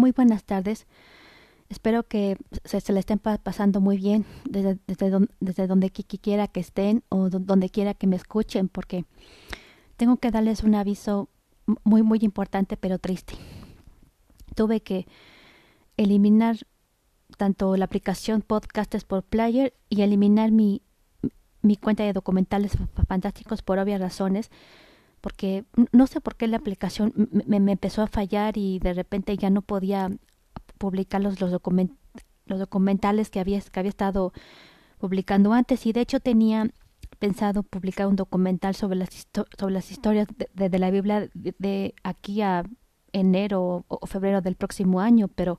muy buenas tardes. Espero que se, se estén pasando muy bien desde, desde, desde donde quiera que estén o donde quiera que me escuchen, porque tengo que darles un aviso muy, muy importante, pero triste. Tuve que eliminar tanto la aplicación Podcasters por Player y eliminar mi, mi cuenta de documentales fantásticos por obvias razones porque no sé por qué la aplicación me, empezó a fallar y de repente ya no podía publicar los, los, los documentales que había, que había estado publicando antes. Y de hecho tenía pensado publicar un documental sobre las, sobre las historias de, la Biblia de, aquí a enero o, febrero del próximo año, pero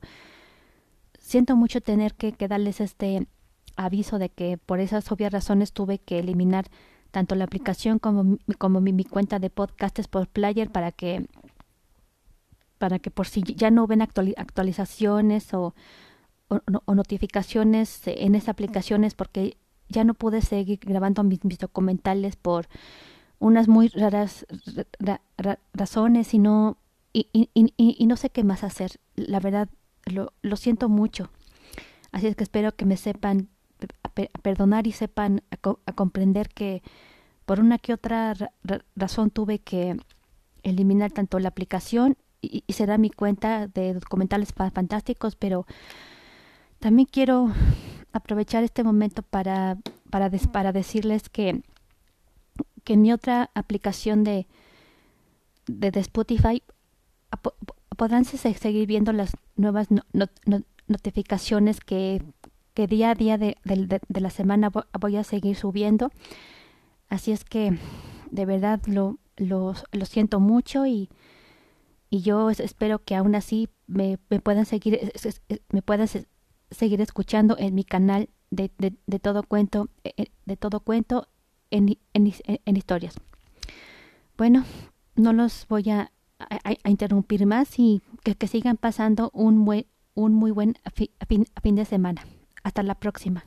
siento mucho tener que, que darles este aviso de que por esas obvias razones tuve que eliminar tanto la aplicación como, como mi, mi, cuenta de podcasts por player para que para que por si ya no ven actualizaciones o, o, notificaciones en esas aplicaciones porque ya no pude seguir grabando mis, documentales por unas muy raras razones y no y, y, y, no sé qué más hacer. La verdad lo siento mucho. Así es que espero que me sepan perdonar y sepan a, comprender que por una que otra razón tuve que eliminar tanto la aplicación y, será mi cuenta de documentales fantásticos, pero también quiero aprovechar este momento para, para, para decirles que, que en mi otra aplicación de, de, Spotify podrán seguir viendo las nuevas notificaciones que que día a día de, de, la semana voy a seguir subiendo. Así es que de verdad lo, lo, lo siento mucho y, y yo espero que aún así me, me puedan seguir me puedan seguir escuchando en mi canal de, de, de todo cuento e, e, de todo cuento en, en, en, historias bueno no los voy a, a, interrumpir más y que, que sigan pasando un, buen, un muy buen fin, fin de semana hasta la próxima.